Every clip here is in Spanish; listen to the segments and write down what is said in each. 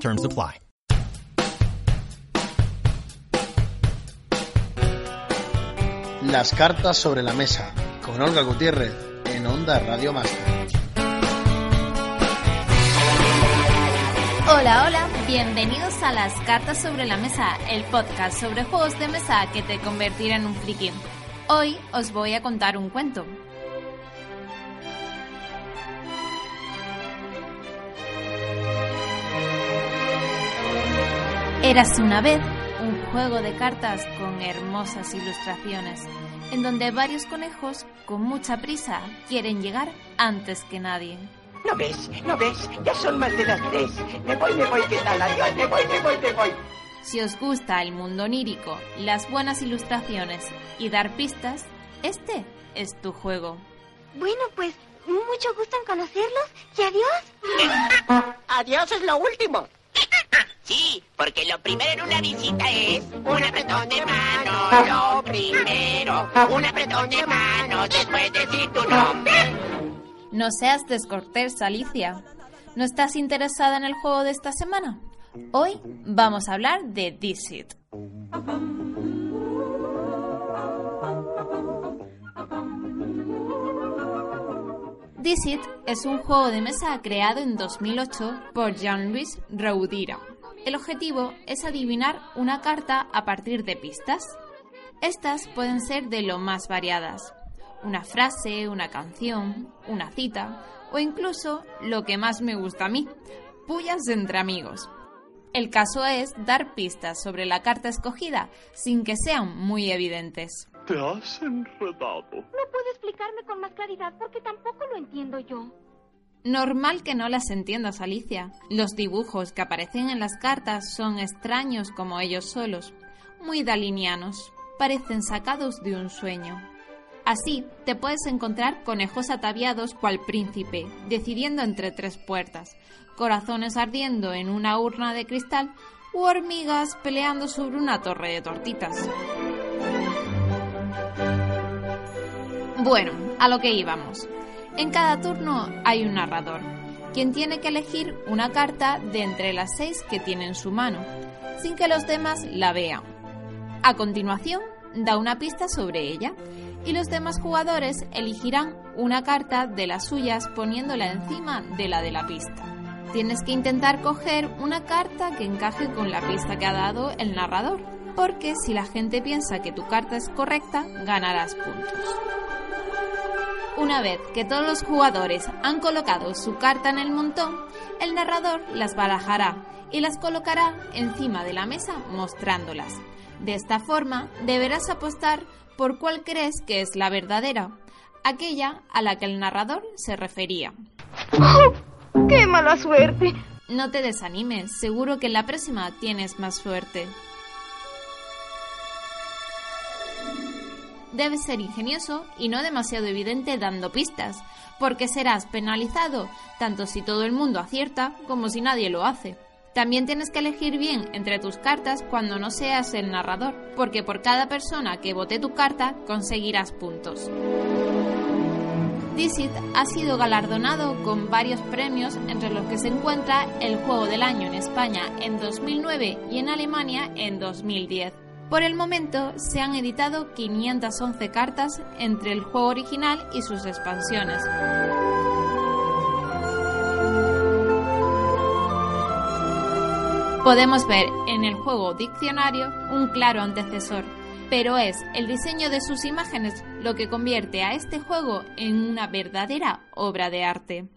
Terms apply. Las cartas sobre la mesa con Olga Gutiérrez en Onda Radio Master. Hola, hola, bienvenidos a Las Cartas sobre la Mesa, el podcast sobre juegos de mesa que te convertirá en un friki. Hoy os voy a contar un cuento. Eras una vez un juego de cartas con hermosas ilustraciones, en donde varios conejos con mucha prisa quieren llegar antes que nadie. ¿No ves? ¿No ves? Ya son más de las tres. Me voy, me voy, ¿qué tal? Adiós, me voy, me voy, me voy. Si os gusta el mundo onírico, las buenas ilustraciones y dar pistas, este es tu juego. Bueno, pues mucho gusto en conocerlos y adiós. Adiós es lo último. Sí, porque lo primero en una visita es un apretón de mano. Lo primero, un apretón de mano. Después decir tu nombre. No seas descortés, Alicia. ¿No estás interesada en el juego de esta semana? Hoy vamos a hablar de Dixit. Dixit es un juego de mesa creado en 2008 por Jean-Louis Raudira. El objetivo es adivinar una carta a partir de pistas. Estas pueden ser de lo más variadas. Una frase, una canción, una cita o incluso lo que más me gusta a mí, pullas entre amigos. El caso es dar pistas sobre la carta escogida sin que sean muy evidentes. Te has enredado. ¿Me puede explicarme con más claridad? Porque tampoco lo entiendo yo. Normal que no las entiendas, Alicia. Los dibujos que aparecen en las cartas son extraños como ellos solos, muy dalinianos, parecen sacados de un sueño. Así, te puedes encontrar conejos ataviados cual príncipe, decidiendo entre tres puertas, corazones ardiendo en una urna de cristal u hormigas peleando sobre una torre de tortitas. Bueno, a lo que íbamos. En cada turno hay un narrador, quien tiene que elegir una carta de entre las seis que tiene en su mano, sin que los demás la vean. A continuación, da una pista sobre ella y los demás jugadores elegirán una carta de las suyas poniéndola encima de la de la pista. Tienes que intentar coger una carta que encaje con la pista que ha dado el narrador, porque si la gente piensa que tu carta es correcta, ganarás puntos. Una vez que todos los jugadores han colocado su carta en el montón, el narrador las barajará y las colocará encima de la mesa mostrándolas. De esta forma, deberás apostar por cuál crees que es la verdadera, aquella a la que el narrador se refería. ¡Oh! ¡Qué mala suerte! No te desanimes, seguro que en la próxima tienes más suerte. Debes ser ingenioso y no demasiado evidente dando pistas, porque serás penalizado tanto si todo el mundo acierta como si nadie lo hace. También tienes que elegir bien entre tus cartas cuando no seas el narrador, porque por cada persona que vote tu carta conseguirás puntos. Dixit ha sido galardonado con varios premios entre los que se encuentra el Juego del Año en España en 2009 y en Alemania en 2010. Por el momento se han editado 511 cartas entre el juego original y sus expansiones. Podemos ver en el juego Diccionario un claro antecesor, pero es el diseño de sus imágenes lo que convierte a este juego en una verdadera obra de arte.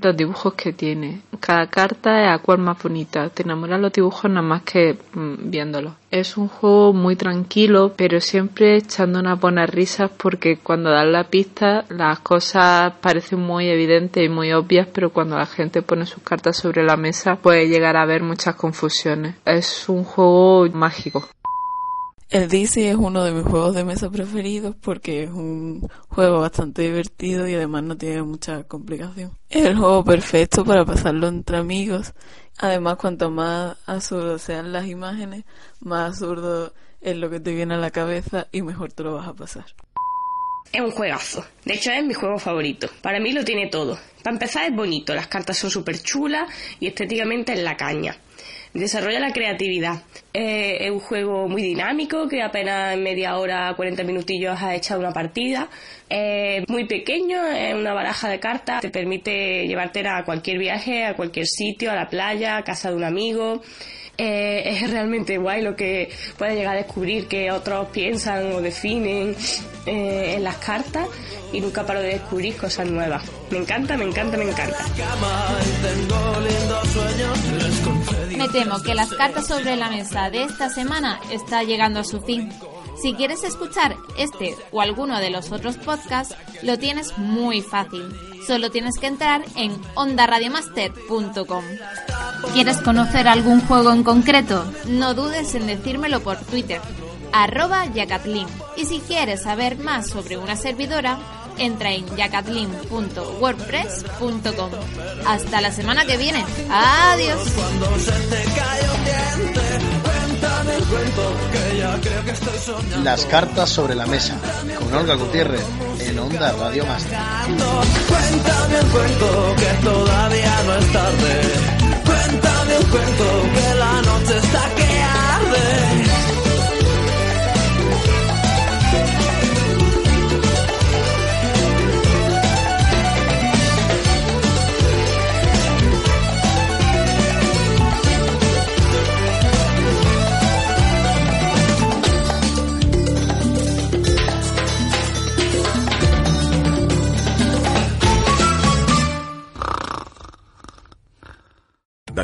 Los dibujos que tiene. Cada carta es a cual más bonita. Te enamoran los dibujos nada más que mm, viéndolos. Es un juego muy tranquilo, pero siempre echando unas buenas risas porque cuando das la pista las cosas parecen muy evidentes y muy obvias, pero cuando la gente pone sus cartas sobre la mesa puede llegar a haber muchas confusiones. Es un juego mágico. El DC es uno de mis juegos de mesa preferidos porque es un juego bastante divertido y además no tiene mucha complicación. Es el juego perfecto para pasarlo entre amigos. Además, cuanto más absurdo sean las imágenes, más absurdo es lo que te viene a la cabeza y mejor te lo vas a pasar. Es un juegazo. De hecho, es mi juego favorito. Para mí lo tiene todo. Para empezar, es bonito. Las cartas son súper chulas y estéticamente es la caña desarrolla la creatividad. Eh, es un juego muy dinámico que apenas en media hora, 40 minutillos has echado una partida. Es muy pequeño, es una baraja de cartas, te permite llevarte a cualquier viaje, a cualquier sitio, a la playa, a casa de un amigo. Eh, es realmente guay lo que puedes llegar a descubrir que otros piensan o definen eh, en las cartas y nunca paro de descubrir cosas nuevas. Me encanta, me encanta, me encanta. Me temo que las cartas sobre la mesa de esta semana está llegando a su fin. Si quieres escuchar este o alguno de los otros podcasts, lo tienes muy fácil. Solo tienes que entrar en ondaradiomaster.com. ¿Quieres conocer algún juego en concreto? No dudes en decírmelo por Twitter, arroba yacatlin. Y si quieres saber más sobre una servidora, entra en yacatlin.wordpress.com. Hasta la semana que viene. Adiós. Las cartas sobre la mesa con Olga Gutiérrez en Onda Radio Master. Cuéntame un cuento que todavía no es tarde. Cuéntame un cuento que la noche